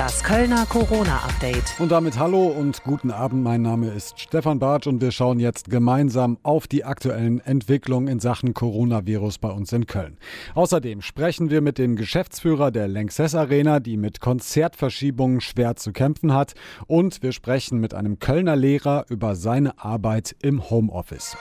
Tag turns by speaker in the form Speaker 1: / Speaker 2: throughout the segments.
Speaker 1: Das Kölner Corona-Update.
Speaker 2: Und damit hallo und guten Abend. Mein Name ist Stefan Bartsch und wir schauen jetzt gemeinsam auf die aktuellen Entwicklungen in Sachen Coronavirus bei uns in Köln. Außerdem sprechen wir mit dem Geschäftsführer der Lanxess Arena, die mit Konzertverschiebungen schwer zu kämpfen hat. Und wir sprechen mit einem Kölner Lehrer über seine Arbeit im Homeoffice.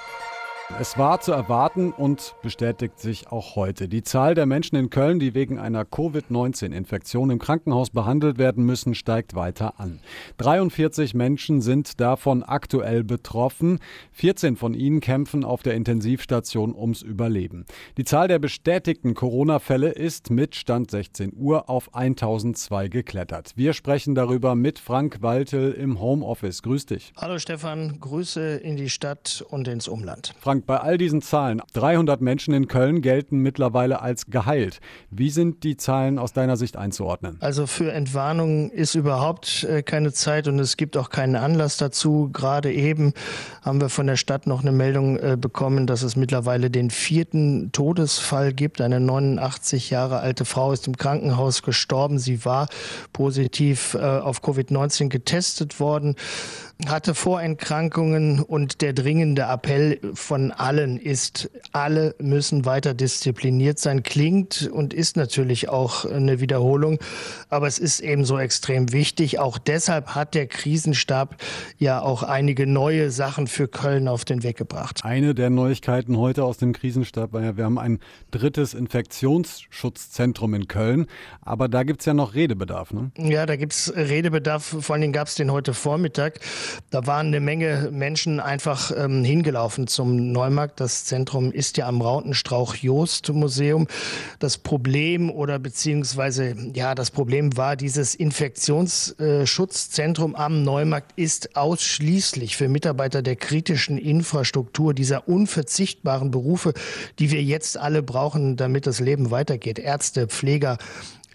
Speaker 2: Es war zu erwarten und bestätigt sich auch heute. Die Zahl der Menschen in Köln, die wegen einer Covid-19-Infektion im Krankenhaus behandelt werden müssen, steigt weiter an. 43 Menschen sind davon aktuell betroffen. 14 von ihnen kämpfen auf der Intensivstation ums Überleben. Die Zahl der bestätigten Corona-Fälle ist mit Stand 16 Uhr auf 1002 geklettert. Wir sprechen darüber mit Frank Waltel im Homeoffice. Grüß dich.
Speaker 3: Hallo Stefan, Grüße in die Stadt und ins Umland.
Speaker 2: Frank, Frank, bei all diesen Zahlen, 300 Menschen in Köln gelten mittlerweile als geheilt. Wie sind die Zahlen aus deiner Sicht einzuordnen?
Speaker 3: Also für Entwarnung ist überhaupt äh, keine Zeit und es gibt auch keinen Anlass dazu. Gerade eben haben wir von der Stadt noch eine Meldung äh, bekommen, dass es mittlerweile den vierten Todesfall gibt. Eine 89 Jahre alte Frau ist im Krankenhaus gestorben. Sie war positiv äh, auf Covid-19 getestet worden hatte Vorerkrankungen und der dringende Appell von allen ist, alle müssen weiter diszipliniert sein. Klingt und ist natürlich auch eine Wiederholung, aber es ist eben so extrem wichtig. Auch deshalb hat der Krisenstab ja auch einige neue Sachen für Köln auf den Weg gebracht.
Speaker 2: Eine der Neuigkeiten heute aus dem Krisenstab war ja, wir haben ein drittes Infektionsschutzzentrum in Köln, aber da gibt es ja noch Redebedarf. Ne?
Speaker 3: Ja, da gibt es Redebedarf, vor allen Dingen gab es den heute Vormittag. Da waren eine Menge Menschen einfach ähm, hingelaufen zum Neumarkt. Das Zentrum ist ja am Rautenstrauch-Jost-Museum. Das Problem oder beziehungsweise, ja, das Problem war, dieses Infektionsschutzzentrum am Neumarkt ist ausschließlich für Mitarbeiter der kritischen Infrastruktur, dieser unverzichtbaren Berufe, die wir jetzt alle brauchen, damit das Leben weitergeht. Ärzte, Pfleger,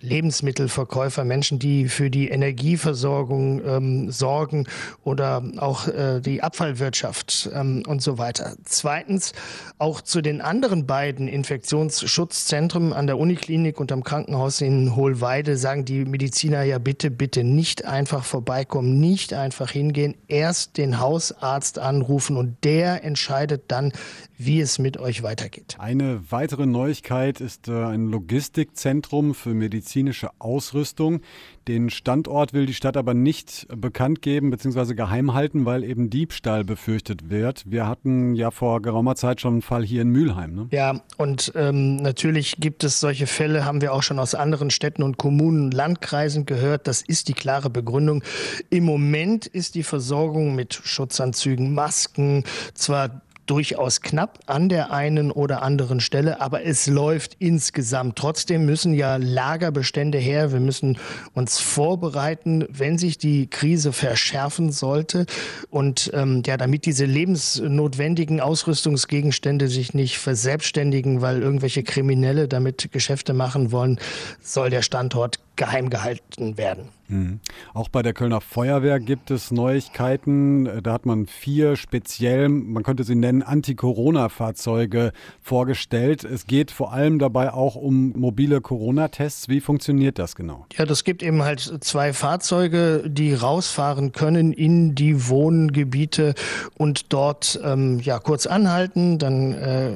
Speaker 3: Lebensmittelverkäufer, Menschen, die für die Energieversorgung ähm, sorgen oder auch äh, die Abfallwirtschaft ähm, und so weiter. Zweitens, auch zu den anderen beiden Infektionsschutzzentren an der Uniklinik und am Krankenhaus in Hohlweide sagen die Mediziner ja bitte, bitte nicht einfach vorbeikommen, nicht einfach hingehen, erst den Hausarzt anrufen und der entscheidet dann, wie es mit euch weitergeht.
Speaker 2: Eine weitere Neuigkeit ist äh, ein Logistikzentrum für medizinische Ausrüstung. Den Standort will die Stadt aber nicht bekannt geben bzw. geheim halten, weil eben Diebstahl befürchtet wird. Wir hatten ja vor geraumer Zeit schon einen Fall hier in Mülheim. Ne?
Speaker 3: Ja, und ähm, natürlich gibt es solche Fälle, haben wir auch schon aus anderen Städten und Kommunen, Landkreisen gehört. Das ist die klare Begründung. Im Moment ist die Versorgung mit Schutzanzügen, Masken zwar durchaus knapp an der einen oder anderen Stelle, aber es läuft insgesamt. Trotzdem müssen ja Lagerbestände her. Wir müssen uns vorbereiten, wenn sich die Krise verschärfen sollte. Und ähm, ja, damit diese lebensnotwendigen Ausrüstungsgegenstände sich nicht verselbstständigen, weil irgendwelche Kriminelle damit Geschäfte machen wollen, soll der Standort geheim gehalten werden.
Speaker 2: Mhm. Auch bei der Kölner Feuerwehr gibt es Neuigkeiten. Da hat man vier speziell, man könnte sie nennen, Anti-Corona-Fahrzeuge vorgestellt. Es geht vor allem dabei auch um mobile Corona-Tests. Wie funktioniert das genau?
Speaker 3: Ja, das gibt eben halt zwei Fahrzeuge, die rausfahren können in die Wohngebiete und dort ähm, ja kurz anhalten. Dann äh,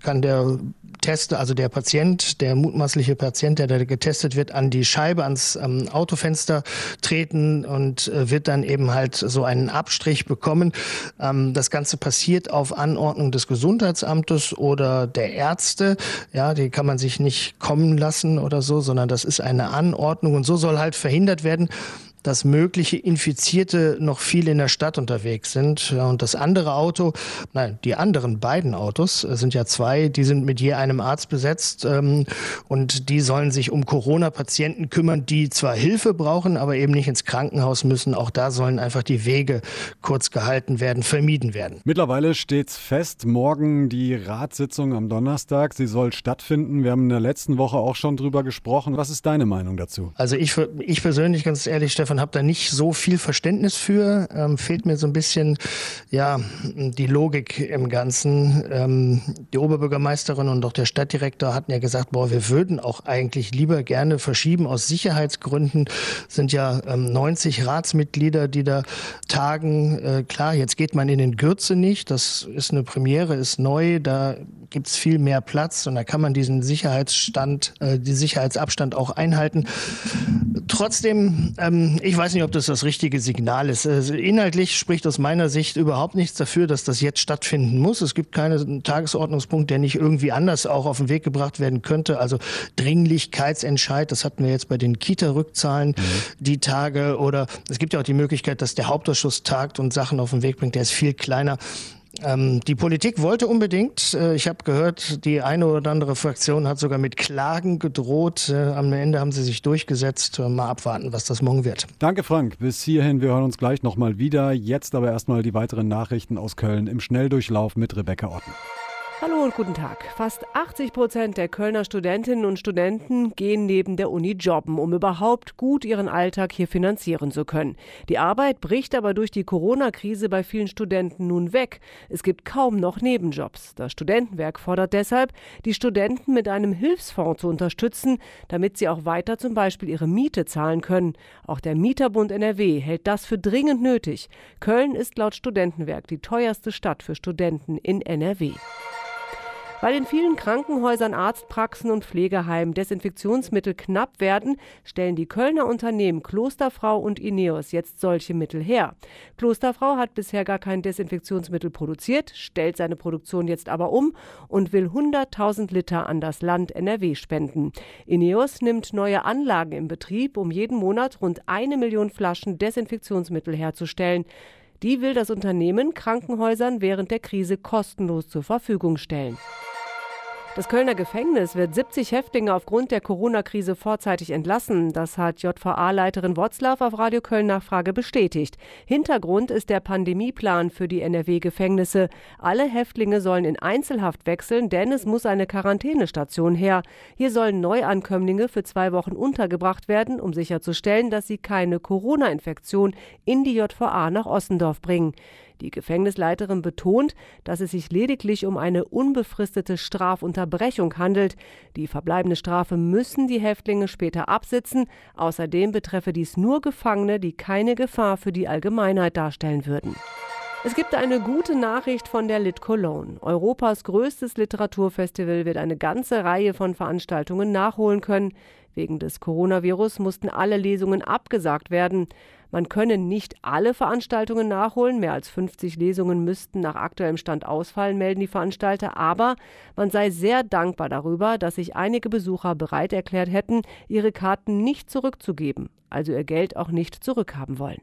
Speaker 3: kann der Tester, also der Patient, der mutmaßliche Patient, der da getestet wird, an die Scheibe, ans ähm, Autofenster treten und äh, wird dann eben halt so einen Abstrich bekommen. Ähm, das Ganze passiert auf Anordnung des Gesundheitsamtes oder der Ärzte. Ja, die kann man sich nicht kommen lassen oder so, sondern das ist eine Anordnung und so soll halt verhindert werden, dass mögliche Infizierte noch viel in der Stadt unterwegs sind. Und das andere Auto, nein, die anderen beiden Autos sind ja zwei, die sind mit je einem Arzt besetzt ähm, und die sollen sich um Corona-Patienten kümmern, die zwar Hilfe brauchen, aber eben nicht ins Krankenhaus müssen. Auch da sollen einfach die Wege kurz gehalten werden, vermieden werden.
Speaker 2: Mittlerweile steht fest, morgen die Ratssitzung am Donnerstag. Sie soll stattfinden. Wir haben in der letzten Woche auch schon drüber gesprochen. Was ist deine Meinung dazu?
Speaker 3: Also ich, ich persönlich, ganz ehrlich, Stefan, und habe da nicht so viel Verständnis für. Ähm, fehlt mir so ein bisschen ja die Logik im Ganzen. Ähm, die Oberbürgermeisterin und auch der Stadtdirektor hatten ja gesagt, boah, wir würden auch eigentlich lieber gerne verschieben aus Sicherheitsgründen. Sind ja ähm, 90 Ratsmitglieder, die da tagen. Äh, klar, jetzt geht man in den Gürze nicht. Das ist eine Premiere, ist neu. Da gibt es viel mehr Platz und da kann man diesen Sicherheitsstand, äh, die Sicherheitsabstand auch einhalten. Trotzdem, ähm, ich weiß nicht, ob das das richtige Signal ist. Also inhaltlich spricht aus meiner Sicht überhaupt nichts dafür, dass das jetzt stattfinden muss. Es gibt keinen Tagesordnungspunkt, der nicht irgendwie anders auch auf den Weg gebracht werden könnte. Also Dringlichkeitsentscheid, das hatten wir jetzt bei den Kita-Rückzahlen mhm. die Tage. Oder es gibt ja auch die Möglichkeit, dass der Hauptausschuss tagt und Sachen auf den Weg bringt. Der ist viel kleiner. Ähm, die Politik wollte unbedingt. Äh, ich habe gehört, die eine oder andere Fraktion hat sogar mit Klagen gedroht. Äh, am Ende haben sie sich durchgesetzt. Äh, mal abwarten, was das morgen wird.
Speaker 2: Danke, Frank. Bis hierhin. Wir hören uns gleich nochmal wieder. Jetzt aber erstmal die weiteren Nachrichten aus Köln im Schnelldurchlauf mit Rebecca Otten.
Speaker 1: Hallo und guten Tag. Fast 80 Prozent der Kölner Studentinnen und Studenten gehen neben der Uni jobben, um überhaupt gut ihren Alltag hier finanzieren zu können. Die Arbeit bricht aber durch die Corona-Krise bei vielen Studenten nun weg. Es gibt kaum noch Nebenjobs. Das Studentenwerk fordert deshalb, die Studenten mit einem Hilfsfonds zu unterstützen, damit sie auch weiter zum Beispiel ihre Miete zahlen können. Auch der Mieterbund NRW hält das für dringend nötig. Köln ist laut Studentenwerk die teuerste Stadt für Studenten in NRW. Weil in vielen Krankenhäusern, Arztpraxen und Pflegeheimen Desinfektionsmittel knapp werden, stellen die Kölner Unternehmen Klosterfrau und Ineos jetzt solche Mittel her. Klosterfrau hat bisher gar kein Desinfektionsmittel produziert, stellt seine Produktion jetzt aber um und will 100.000 Liter an das Land NRW spenden. Ineos nimmt neue Anlagen in Betrieb, um jeden Monat rund eine Million Flaschen Desinfektionsmittel herzustellen. Die will das Unternehmen Krankenhäusern während der Krise kostenlos zur Verfügung stellen. Das Kölner Gefängnis wird 70 Häftlinge aufgrund der Corona-Krise vorzeitig entlassen. Das hat JVA-Leiterin Wotzlaw auf Radio Köln Nachfrage bestätigt. Hintergrund ist der Pandemieplan für die NRW-Gefängnisse. Alle Häftlinge sollen in Einzelhaft wechseln, denn es muss eine Quarantänestation her. Hier sollen Neuankömmlinge für zwei Wochen untergebracht werden, um sicherzustellen, dass sie keine Corona-Infektion in die JVA nach Ossendorf bringen. Die Gefängnisleiterin betont, dass es sich lediglich um eine unbefristete Strafunterbrechung handelt. Die verbleibende Strafe müssen die Häftlinge später absitzen. Außerdem betreffe dies nur Gefangene, die keine Gefahr für die Allgemeinheit darstellen würden. Es gibt eine gute Nachricht von der Lit Cologne. Europas größtes Literaturfestival wird eine ganze Reihe von Veranstaltungen nachholen können. Wegen des Coronavirus mussten alle Lesungen abgesagt werden. Man könne nicht alle Veranstaltungen nachholen. Mehr als 50 Lesungen müssten nach aktuellem Stand ausfallen, melden die Veranstalter. Aber man sei sehr dankbar darüber, dass sich einige Besucher bereit erklärt hätten, ihre Karten nicht zurückzugeben, also ihr Geld auch nicht zurückhaben wollen.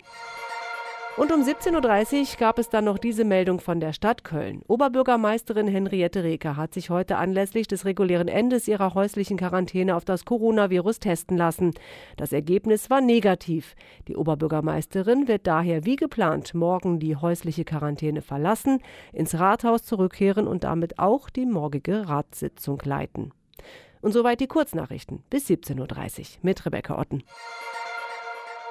Speaker 1: Und um 17.30 Uhr gab es dann noch diese Meldung von der Stadt Köln. Oberbürgermeisterin Henriette Reker hat sich heute anlässlich des regulären Endes ihrer häuslichen Quarantäne auf das Coronavirus testen lassen. Das Ergebnis war negativ. Die Oberbürgermeisterin wird daher wie geplant morgen die häusliche Quarantäne verlassen, ins Rathaus zurückkehren und damit auch die morgige Ratssitzung leiten. Und soweit die Kurznachrichten bis 17.30 Uhr mit Rebecca Otten.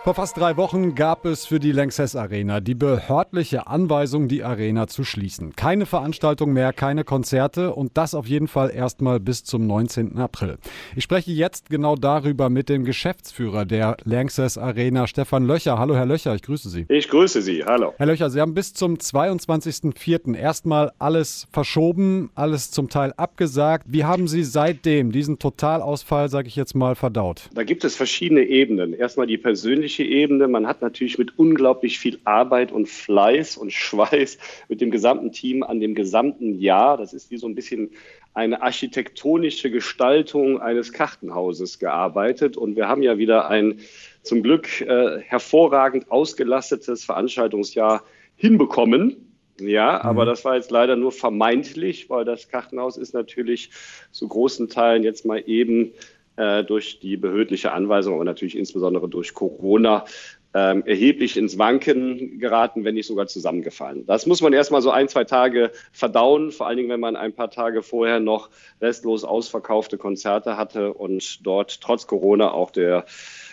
Speaker 2: Vor fast drei Wochen gab es für die Lanxess Arena die behördliche Anweisung, die Arena zu schließen. Keine Veranstaltung mehr, keine Konzerte und das auf jeden Fall erstmal bis zum 19. April. Ich spreche jetzt genau darüber mit dem Geschäftsführer der Lanxess Arena, Stefan Löcher. Hallo, Herr Löcher, ich grüße Sie.
Speaker 4: Ich grüße Sie, hallo.
Speaker 2: Herr Löcher, Sie haben bis zum 22.04. erstmal alles verschoben, alles zum Teil abgesagt. Wie haben Sie seitdem diesen Totalausfall, sage ich jetzt mal, verdaut?
Speaker 4: Da gibt es verschiedene Ebenen. Erstmal die persönliche persönliche Ebene. Man hat natürlich mit unglaublich viel Arbeit und Fleiß und Schweiß mit dem gesamten Team an dem gesamten Jahr, das ist wie so ein bisschen eine architektonische Gestaltung eines Kartenhauses gearbeitet. Und wir haben ja wieder ein zum Glück äh, hervorragend ausgelastetes Veranstaltungsjahr hinbekommen. Ja, mhm. aber das war jetzt leider nur vermeintlich, weil das Kartenhaus ist natürlich zu großen Teilen jetzt mal eben äh, durch die behördliche Anweisung, aber natürlich insbesondere durch Corona ähm, erheblich ins Wanken geraten, wenn nicht sogar zusammengefallen. Das muss man erstmal so ein, zwei Tage verdauen, vor allen Dingen, wenn man ein paar Tage vorher noch restlos ausverkaufte Konzerte hatte und dort trotz Corona auch der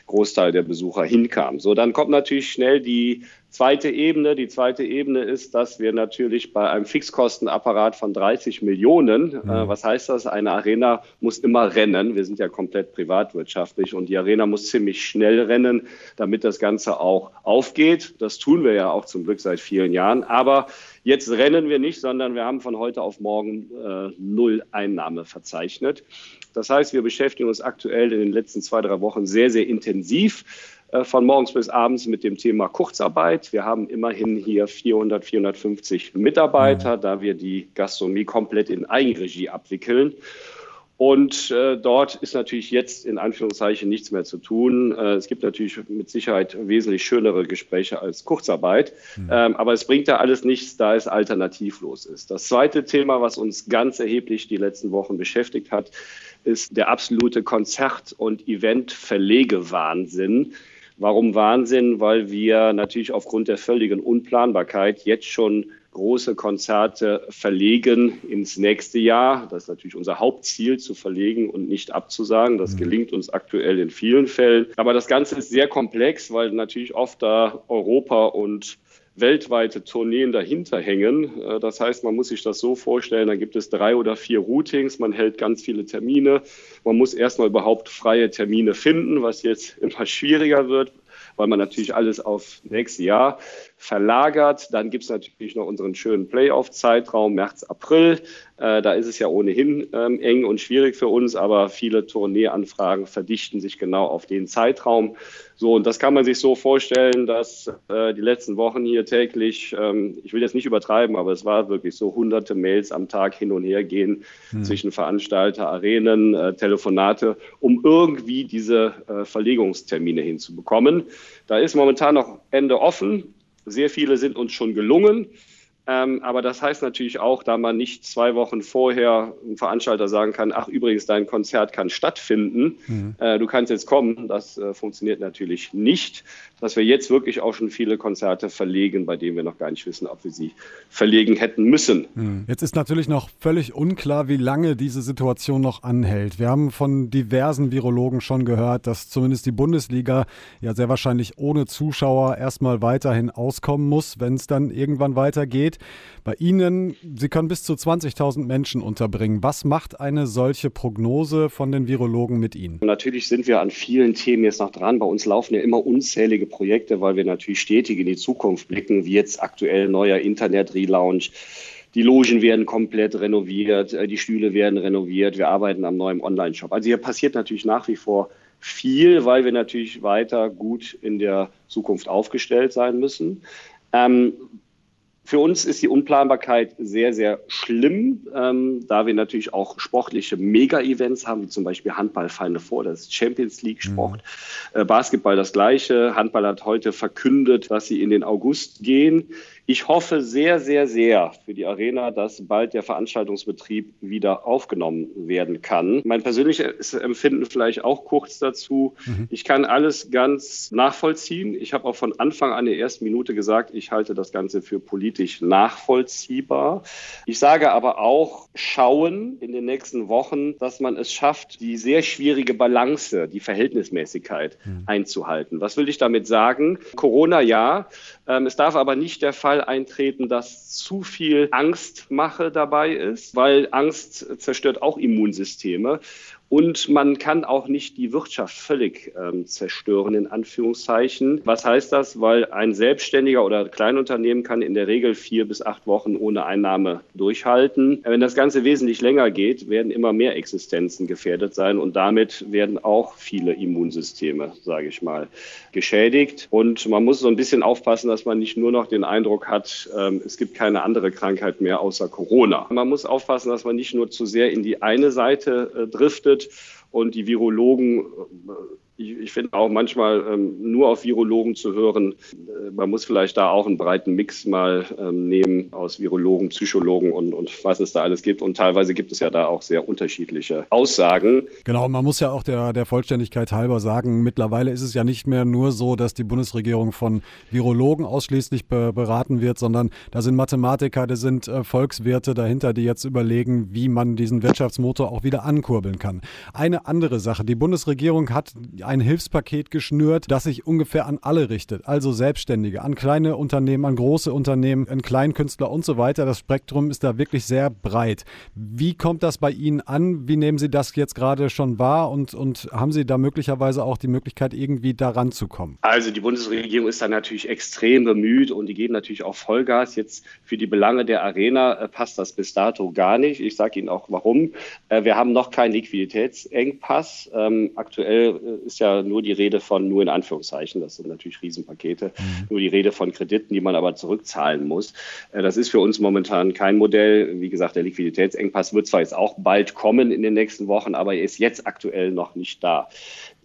Speaker 4: Großteil der Besucher hinkam. So, dann kommt natürlich schnell die zweite Ebene. Die zweite Ebene ist, dass wir natürlich bei einem Fixkostenapparat von 30 Millionen, äh, mhm. äh, was heißt das? Eine Arena muss immer rennen. Wir sind ja komplett privatwirtschaftlich und die Arena muss ziemlich schnell rennen, damit das Ganze auch aufgeht. Das tun wir ja auch zum Glück seit vielen Jahren. Aber jetzt rennen wir nicht, sondern wir haben von heute auf morgen äh, null Einnahme verzeichnet. Das heißt, wir beschäftigen uns aktuell in den letzten zwei, drei Wochen sehr, sehr intensiv äh, von morgens bis abends mit dem Thema Kurzarbeit. Wir haben immerhin hier 400, 450 Mitarbeiter, da wir die Gastronomie komplett in Eigenregie abwickeln. Und äh, dort ist natürlich jetzt in Anführungszeichen nichts mehr zu tun. Äh, es gibt natürlich mit Sicherheit wesentlich schönere Gespräche als Kurzarbeit. Mhm. Ähm, aber es bringt da alles nichts, da es alternativlos ist. Das zweite Thema, was uns ganz erheblich die letzten Wochen beschäftigt hat, ist der absolute Konzert- und Event-Verlegewahnsinn. Warum Wahnsinn? Weil wir natürlich aufgrund der völligen Unplanbarkeit jetzt schon große Konzerte verlegen ins nächste Jahr. Das ist natürlich unser Hauptziel, zu verlegen und nicht abzusagen. Das mhm. gelingt uns aktuell in vielen Fällen. Aber das Ganze ist sehr komplex, weil natürlich oft da Europa und weltweite Tourneen dahinter hängen. Äh, das heißt, man muss sich das so vorstellen, da gibt es drei oder vier Routings, man hält ganz viele Termine. Man muss erstmal überhaupt freie Termine finden, was jetzt immer schwieriger wird, weil man natürlich alles auf nächstes Jahr verlagert. Dann gibt es natürlich noch unseren schönen Playoff-Zeitraum März, April. Äh, da ist es ja ohnehin ähm, eng und schwierig für uns, aber viele Tourneeanfragen verdichten sich genau auf den Zeitraum. So, und das kann man sich so vorstellen, dass äh, die letzten Wochen hier täglich, ähm, ich will jetzt nicht übertreiben, aber es war wirklich so hunderte Mails am Tag hin und her gehen hm. zwischen Veranstalter, Arenen, äh, Telefonate, um irgendwie diese äh, Verlegungstermine hinzubekommen. Da ist momentan noch Ende offen. Sehr viele sind uns schon gelungen. Ähm, aber das heißt natürlich auch, da man nicht zwei Wochen vorher einem Veranstalter sagen kann, ach übrigens, dein Konzert kann stattfinden, mhm. äh, du kannst jetzt kommen, das äh, funktioniert natürlich nicht, dass wir jetzt wirklich auch schon viele Konzerte verlegen, bei denen wir noch gar nicht wissen, ob wir sie verlegen hätten müssen.
Speaker 2: Mhm. Jetzt ist natürlich noch völlig unklar, wie lange diese Situation noch anhält. Wir haben von diversen Virologen schon gehört, dass zumindest die Bundesliga ja sehr wahrscheinlich ohne Zuschauer erstmal weiterhin auskommen muss, wenn es dann irgendwann weitergeht. Bei Ihnen, Sie können bis zu 20.000 Menschen unterbringen. Was macht eine solche Prognose von den Virologen mit Ihnen?
Speaker 4: Natürlich sind wir an vielen Themen jetzt noch dran. Bei uns laufen ja immer unzählige Projekte, weil wir natürlich stetig in die Zukunft blicken, wie jetzt aktuell neuer Internet-Relaunch. Die Logen werden komplett renoviert, äh, die Stühle werden renoviert, wir arbeiten am neuen Online-Shop. Also hier passiert natürlich nach wie vor viel, weil wir natürlich weiter gut in der Zukunft aufgestellt sein müssen. Ähm, für uns ist die Unplanbarkeit sehr, sehr schlimm, ähm, da wir natürlich auch sportliche Mega-Events haben, wie zum Beispiel Handball Final Four, das Champions League Sport. Mhm. Äh, Basketball das gleiche. Handball hat heute verkündet, dass sie in den August gehen. Ich hoffe sehr, sehr, sehr für die Arena, dass bald der Veranstaltungsbetrieb wieder aufgenommen werden kann. Mein persönliches Empfinden vielleicht auch kurz dazu. Mhm. Ich kann alles ganz nachvollziehen. Ich habe auch von Anfang an der ersten Minute gesagt, ich halte das Ganze für politisch nachvollziehbar. Ich sage aber auch, schauen in den nächsten Wochen, dass man es schafft, die sehr schwierige Balance, die Verhältnismäßigkeit mhm. einzuhalten. Was will ich damit sagen? Corona ja, ähm, es darf aber nicht der Fall eintreten, dass zu viel Angstmache dabei ist, weil Angst zerstört auch Immunsysteme. Und man kann auch nicht die Wirtschaft völlig ähm, zerstören, in Anführungszeichen. Was heißt das? Weil ein Selbstständiger oder Kleinunternehmen kann in der Regel vier bis acht Wochen ohne Einnahme durchhalten. Wenn das Ganze wesentlich länger geht, werden immer mehr Existenzen gefährdet sein und damit werden auch viele Immunsysteme, sage ich mal, geschädigt. Und man muss so ein bisschen aufpassen, dass man nicht nur noch den Eindruck hat, ähm, es gibt keine andere Krankheit mehr außer Corona. Man muss aufpassen, dass man nicht nur zu sehr in die eine Seite äh, driftet, wird und die Virologen ich, ich finde auch manchmal ähm, nur auf Virologen zu hören, äh, man muss vielleicht da auch einen breiten Mix mal ähm, nehmen aus Virologen, Psychologen und, und was es da alles gibt. Und teilweise gibt es ja da auch sehr unterschiedliche Aussagen.
Speaker 2: Genau, man muss ja auch der, der Vollständigkeit halber sagen, mittlerweile ist es ja nicht mehr nur so, dass die Bundesregierung von Virologen ausschließlich be beraten wird, sondern da sind Mathematiker, da sind äh, Volkswirte dahinter, die jetzt überlegen, wie man diesen Wirtschaftsmotor auch wieder ankurbeln kann. Eine andere Sache, die Bundesregierung hat ein Hilfspaket geschnürt, das sich ungefähr an alle richtet. Also Selbstständige, an kleine Unternehmen, an große Unternehmen, an Kleinkünstler und so weiter. Das Spektrum ist da wirklich sehr breit. Wie kommt das bei Ihnen an? Wie nehmen Sie das jetzt gerade schon wahr und, und haben Sie da möglicherweise auch die Möglichkeit, irgendwie daran zu kommen?
Speaker 4: Also die Bundesregierung ist da natürlich extrem bemüht und die geben natürlich auch Vollgas. Jetzt für die Belange der Arena äh, passt das bis dato gar nicht. Ich sage Ihnen auch warum. Äh, wir haben noch keinen Liquiditätsengpass. Ähm, aktuell äh, ist ja nur die Rede von, nur in Anführungszeichen, das sind natürlich Riesenpakete, mhm. nur die Rede von Krediten, die man aber zurückzahlen muss. Das ist für uns momentan kein Modell. Wie gesagt, der Liquiditätsengpass wird zwar jetzt auch bald kommen in den nächsten Wochen, aber er ist jetzt aktuell noch nicht da.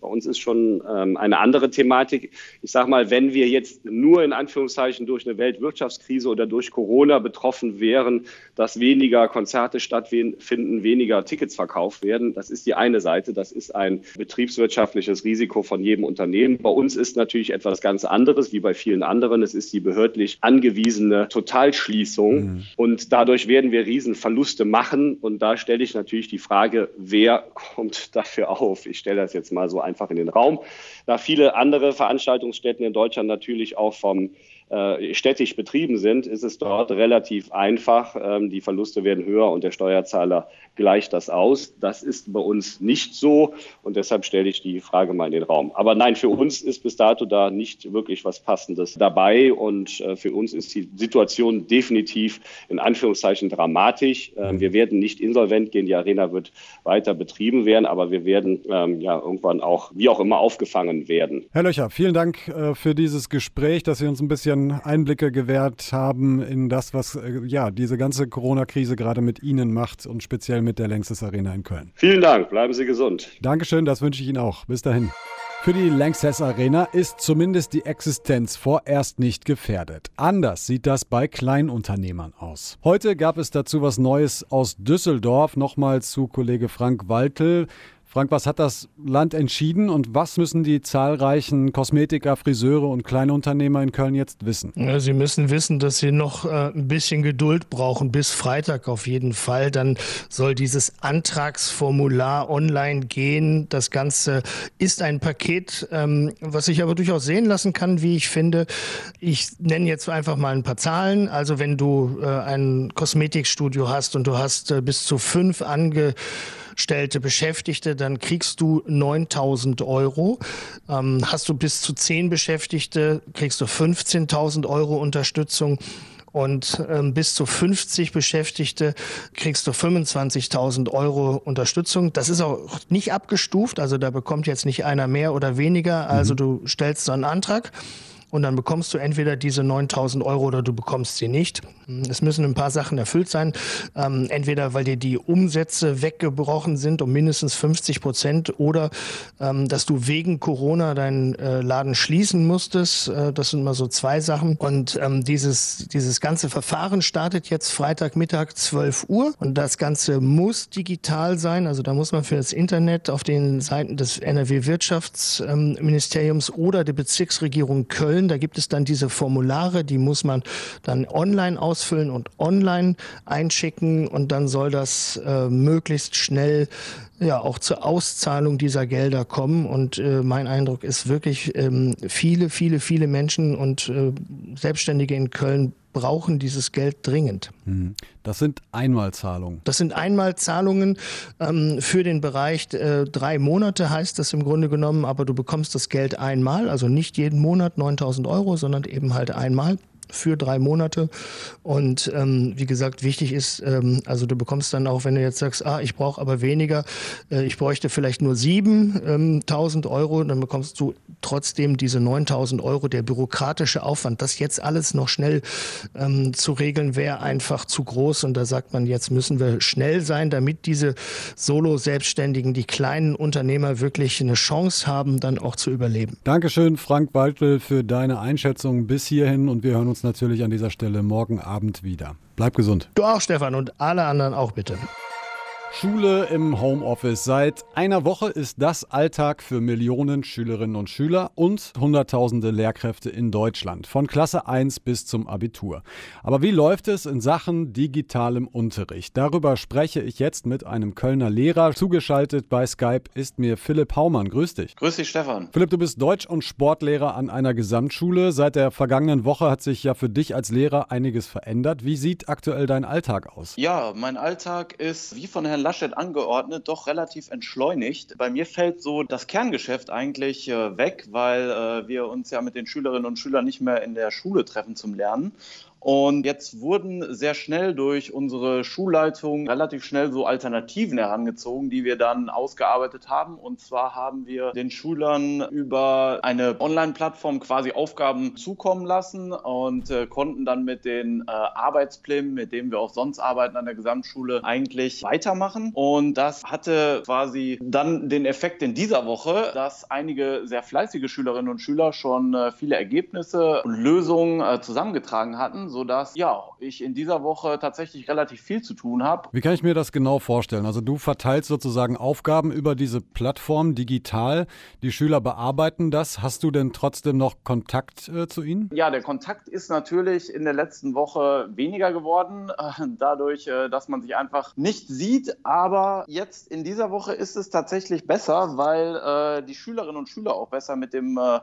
Speaker 4: Bei uns ist schon ähm, eine andere Thematik. Ich sage mal, wenn wir jetzt nur in Anführungszeichen durch eine Weltwirtschaftskrise oder durch Corona betroffen wären, dass weniger Konzerte stattfinden, weniger Tickets verkauft werden, das ist die eine Seite. Das ist ein betriebswirtschaftliches Risiko von jedem Unternehmen. Bei uns ist natürlich etwas ganz anderes, wie bei vielen anderen. Es ist die behördlich angewiesene Totalschließung mhm. und dadurch werden wir Riesenverluste machen. Und da stelle ich natürlich die Frage, wer kommt dafür auf? Ich stelle das jetzt mal so ein einfach in den Raum. Da viele andere Veranstaltungsstätten in Deutschland natürlich auch vom äh, städtisch betrieben sind, ist es dort relativ einfach. Ähm, die Verluste werden höher und der Steuerzahler gleicht das aus. Das ist bei uns nicht so und deshalb stelle ich die Frage mal in den Raum. Aber nein, für uns ist bis dato da nicht wirklich was Passendes dabei und äh, für uns ist die Situation definitiv in Anführungszeichen dramatisch. Ähm, wir werden nicht insolvent gehen, die Arena wird weiter betrieben werden, aber wir werden ähm, ja irgendwann auch, wie auch immer, aufgefangen werden.
Speaker 2: Herr Löcher, vielen Dank äh, für dieses Gespräch, dass Sie uns ein bisschen Einblicke gewährt haben in das, was äh, ja diese ganze Corona-Krise gerade mit Ihnen macht und speziell mit der Längstes Arena in Köln.
Speaker 4: Vielen Dank, bleiben Sie gesund.
Speaker 2: Dankeschön, das wünsche ich Ihnen auch. Bis dahin. Für die Lanxess Arena ist zumindest die Existenz vorerst nicht gefährdet. Anders sieht das bei Kleinunternehmern aus. Heute gab es dazu was Neues aus Düsseldorf. Nochmal zu Kollege Frank Waltel. Frank, was hat das Land entschieden und was müssen die zahlreichen Kosmetiker, Friseure und Kleinunternehmer in Köln jetzt wissen?
Speaker 3: Sie müssen wissen, dass sie noch äh, ein bisschen Geduld brauchen, bis Freitag auf jeden Fall. Dann soll dieses Antragsformular online gehen. Das Ganze ist ein Paket, ähm, was sich aber durchaus sehen lassen kann, wie ich finde. Ich nenne jetzt einfach mal ein paar Zahlen. Also wenn du äh, ein Kosmetikstudio hast und du hast äh, bis zu fünf ange stellte Beschäftigte, dann kriegst du 9000 Euro. Ähm, hast du bis zu 10 Beschäftigte, kriegst du 15.000 Euro Unterstützung. Und ähm, bis zu 50 Beschäftigte kriegst du 25.000 Euro Unterstützung. Das ist auch nicht abgestuft, also da bekommt jetzt nicht einer mehr oder weniger. Also mhm. du stellst so einen Antrag und dann bekommst du entweder diese 9000 Euro oder du bekommst sie nicht. Es müssen ein paar Sachen erfüllt sein. Ähm, entweder weil dir die Umsätze weggebrochen sind um mindestens 50 Prozent oder ähm, dass du wegen Corona deinen äh, Laden schließen musstest. Äh, das sind mal so zwei Sachen. Und ähm, dieses, dieses ganze Verfahren startet jetzt Freitagmittag 12 Uhr und das Ganze muss digital sein. Also da muss man für das Internet auf den Seiten des NRW Wirtschaftsministeriums oder der Bezirksregierung Köln ausfüllen. Da gibt es dann diese Formulare, die muss man dann online ausfüllen und online einschicken und dann soll das äh, möglichst schnell ja auch zur Auszahlung dieser Gelder kommen. Und äh, mein Eindruck ist wirklich, ähm, viele, viele, viele Menschen und äh, Selbstständige in Köln brauchen dieses Geld dringend.
Speaker 2: Mhm. Das sind Einmalzahlungen.
Speaker 3: Das sind Einmalzahlungen ähm, für den Bereich äh, drei Monate heißt das im Grunde genommen, aber du bekommst das Geld einmal, also nicht jeden Monat 9000 Euro, sondern eben halt einmal für drei Monate. Und ähm, wie gesagt, wichtig ist, ähm, also du bekommst dann auch, wenn du jetzt sagst, ah, ich brauche aber weniger, äh, ich bräuchte vielleicht nur 7.000 ähm, Euro, dann bekommst du trotzdem diese 9.000 Euro. Der bürokratische Aufwand, das jetzt alles noch schnell ähm, zu regeln, wäre einfach zu groß. Und da sagt man, jetzt müssen wir schnell sein, damit diese Solo-Selbstständigen, die kleinen Unternehmer wirklich eine Chance haben, dann auch zu überleben.
Speaker 2: Dankeschön, Frank Waldl, für deine Einschätzung bis hierhin und wir hören uns natürlich an dieser Stelle morgen Abend wieder. Bleib gesund.
Speaker 3: Du auch, Stefan, und alle anderen auch bitte.
Speaker 2: Schule im Homeoffice. Seit einer Woche ist das Alltag für Millionen Schülerinnen und Schüler und Hunderttausende Lehrkräfte in Deutschland, von Klasse 1 bis zum Abitur. Aber wie läuft es in Sachen digitalem Unterricht? Darüber spreche ich jetzt mit einem Kölner Lehrer. Zugeschaltet bei Skype ist mir Philipp Haumann. Grüß dich.
Speaker 5: Grüß dich, Stefan.
Speaker 2: Philipp, du bist Deutsch- und Sportlehrer an einer Gesamtschule. Seit der vergangenen Woche hat sich ja für dich als Lehrer einiges verändert. Wie sieht aktuell dein Alltag aus?
Speaker 5: Ja, mein Alltag ist, wie von Herrn Laschet angeordnet, doch relativ entschleunigt. Bei mir fällt so das Kerngeschäft eigentlich äh, weg, weil äh, wir uns ja mit den Schülerinnen und Schülern nicht mehr in der Schule treffen zum Lernen. Und jetzt wurden sehr schnell durch unsere Schulleitung relativ schnell so Alternativen herangezogen, die wir dann ausgearbeitet haben. Und zwar haben wir den Schülern über eine Online-Plattform quasi Aufgaben zukommen lassen und äh, konnten dann mit den äh, Arbeitsplänen, mit denen wir auch sonst arbeiten an der Gesamtschule, eigentlich weitermachen. Und das hatte quasi dann den Effekt in dieser Woche, dass einige sehr fleißige Schülerinnen und Schüler schon äh, viele Ergebnisse und Lösungen äh, zusammengetragen hatten sodass ja, ich in dieser Woche tatsächlich relativ viel zu tun habe.
Speaker 2: Wie kann ich mir das genau vorstellen? Also du verteilst sozusagen Aufgaben über diese Plattform digital. Die Schüler bearbeiten das. Hast du denn trotzdem noch Kontakt äh, zu ihnen?
Speaker 5: Ja, der Kontakt ist natürlich in der letzten Woche weniger geworden, äh, dadurch, äh, dass man sich einfach nicht sieht. Aber jetzt in dieser Woche ist es tatsächlich besser, weil äh, die Schülerinnen und Schüler auch besser mit dem äh,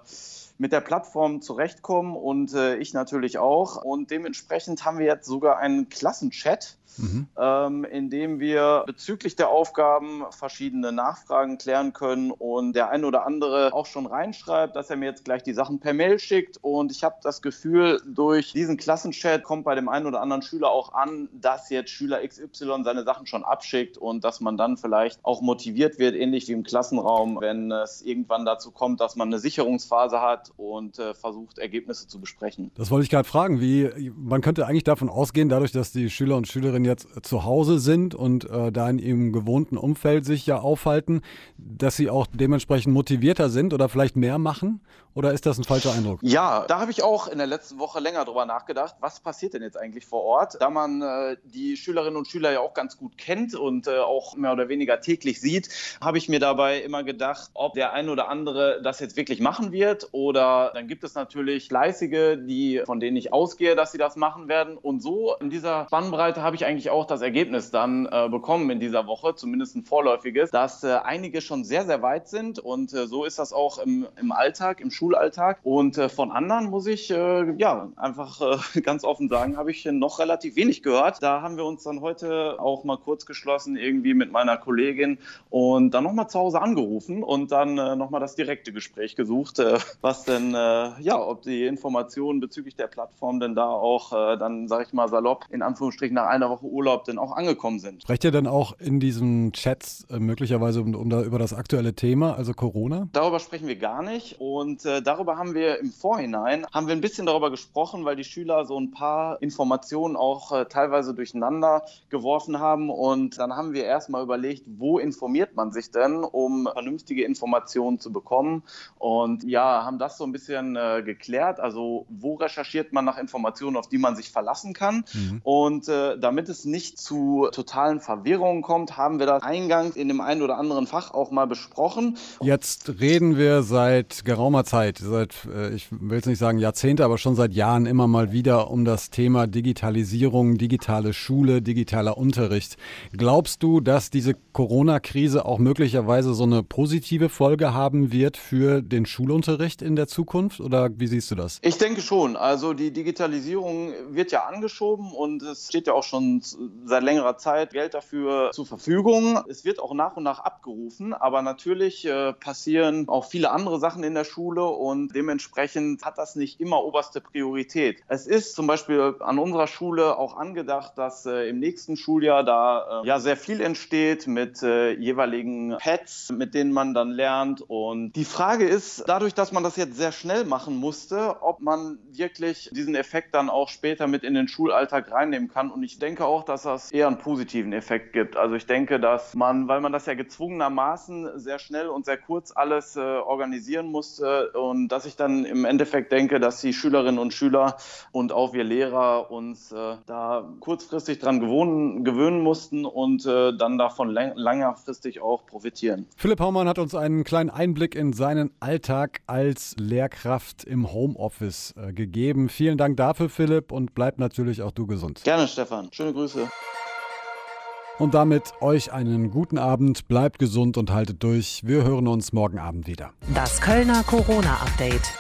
Speaker 5: mit der Plattform zurechtkommen und äh, ich natürlich auch. Und dementsprechend haben wir jetzt sogar einen Klassenchat, mhm. ähm, in dem wir bezüglich der Aufgaben verschiedene Nachfragen klären können und der ein oder andere auch schon reinschreibt, dass er mir jetzt gleich die Sachen per Mail schickt. Und ich habe das Gefühl, durch diesen Klassenchat kommt bei dem einen oder anderen Schüler auch an, dass jetzt Schüler XY seine Sachen schon abschickt und dass man dann vielleicht auch motiviert wird, ähnlich wie im Klassenraum, wenn es irgendwann dazu kommt, dass man eine Sicherungsphase hat und äh, versucht, Ergebnisse zu besprechen.
Speaker 2: Das wollte ich gerade fragen. Wie, man könnte eigentlich davon ausgehen, dadurch, dass die Schüler und Schülerinnen jetzt zu Hause sind und äh, da in ihrem gewohnten Umfeld sich ja aufhalten, dass sie auch dementsprechend motivierter sind oder vielleicht mehr machen? Oder ist das ein falscher Eindruck?
Speaker 5: Ja, da habe ich auch in der letzten Woche länger drüber nachgedacht, was passiert denn jetzt eigentlich vor Ort? Da man äh, die Schülerinnen und Schüler ja auch ganz gut kennt und äh, auch mehr oder weniger täglich sieht, habe ich mir dabei immer gedacht, ob der ein oder andere das jetzt wirklich machen wird oder dann gibt es natürlich Fleißige, die, von denen ich ausgehe, dass sie das machen werden. Und so in dieser Spannbreite habe ich eigentlich auch das Ergebnis dann äh, bekommen in dieser Woche, zumindest ein vorläufiges, dass äh, einige schon sehr, sehr weit sind. Und äh, so ist das auch im, im Alltag, im Schulalltag. Und äh, von anderen muss ich äh, ja einfach äh, ganz offen sagen, habe ich noch relativ wenig gehört. Da haben wir uns dann heute auch mal kurz geschlossen, irgendwie mit meiner Kollegin und dann nochmal zu Hause angerufen und dann äh, nochmal das direkte Gespräch gesucht, was denn, ja, ob die Informationen bezüglich der Plattform denn da auch dann, sage ich mal, salopp, in Anführungsstrichen nach einer Woche Urlaub denn auch angekommen sind.
Speaker 2: Sprecht ihr denn auch in diesen Chats äh, möglicherweise um, um da, über das aktuelle Thema, also Corona?
Speaker 5: Darüber sprechen wir gar nicht und äh, darüber haben wir im Vorhinein, haben wir ein bisschen darüber gesprochen, weil die Schüler so ein paar Informationen auch äh, teilweise durcheinander geworfen haben und dann haben wir erstmal überlegt, wo informiert man sich denn, um vernünftige Informationen zu bekommen und ja, haben das so ein bisschen äh, geklärt. Also wo recherchiert man nach Informationen, auf die man sich verlassen kann? Mhm. Und äh, damit es nicht zu totalen Verwirrungen kommt, haben wir das eingangs in dem einen oder anderen Fach auch mal besprochen.
Speaker 2: Jetzt reden wir seit geraumer Zeit, seit, äh, ich will es nicht sagen Jahrzehnte, aber schon seit Jahren immer mal wieder um das Thema Digitalisierung, digitale Schule, digitaler Unterricht. Glaubst du, dass diese Corona-Krise auch möglicherweise so eine positive Folge haben wird für den Schulunterricht in der Zukunft oder wie siehst du das?
Speaker 5: Ich denke schon. Also die Digitalisierung wird ja angeschoben und es steht ja auch schon seit längerer Zeit Geld dafür zur Verfügung. Es wird auch nach und nach abgerufen, aber natürlich äh, passieren auch viele andere Sachen in der Schule und dementsprechend hat das nicht immer oberste Priorität. Es ist zum Beispiel an unserer Schule auch angedacht, dass äh, im nächsten Schuljahr da äh, ja sehr viel entsteht mit jeweiligen Pads, mit denen man dann lernt. Und die Frage ist, dadurch, dass man das jetzt sehr schnell machen musste, ob man wirklich diesen Effekt dann auch später mit in den Schulalltag reinnehmen kann. Und ich denke auch, dass das eher einen positiven Effekt gibt. Also ich denke, dass man, weil man das ja gezwungenermaßen sehr schnell und sehr kurz alles äh, organisieren musste und dass ich dann im Endeffekt denke, dass die Schülerinnen und Schüler und auch wir Lehrer uns äh, da kurzfristig dran gewohnen, gewöhnen mussten und äh, dann davon lang langfristig auch profitieren.
Speaker 2: Philipp Haumann hat uns einen kleinen Einblick in seinen Alltag als Lehrkraft im Homeoffice äh, gegeben. Vielen Dank dafür, Philipp, und bleib natürlich auch du gesund.
Speaker 5: Gerne, Stefan. Schöne Grüße.
Speaker 2: Und damit euch einen guten Abend, bleibt gesund und haltet durch. Wir hören uns morgen Abend wieder.
Speaker 6: Das Kölner Corona-Update.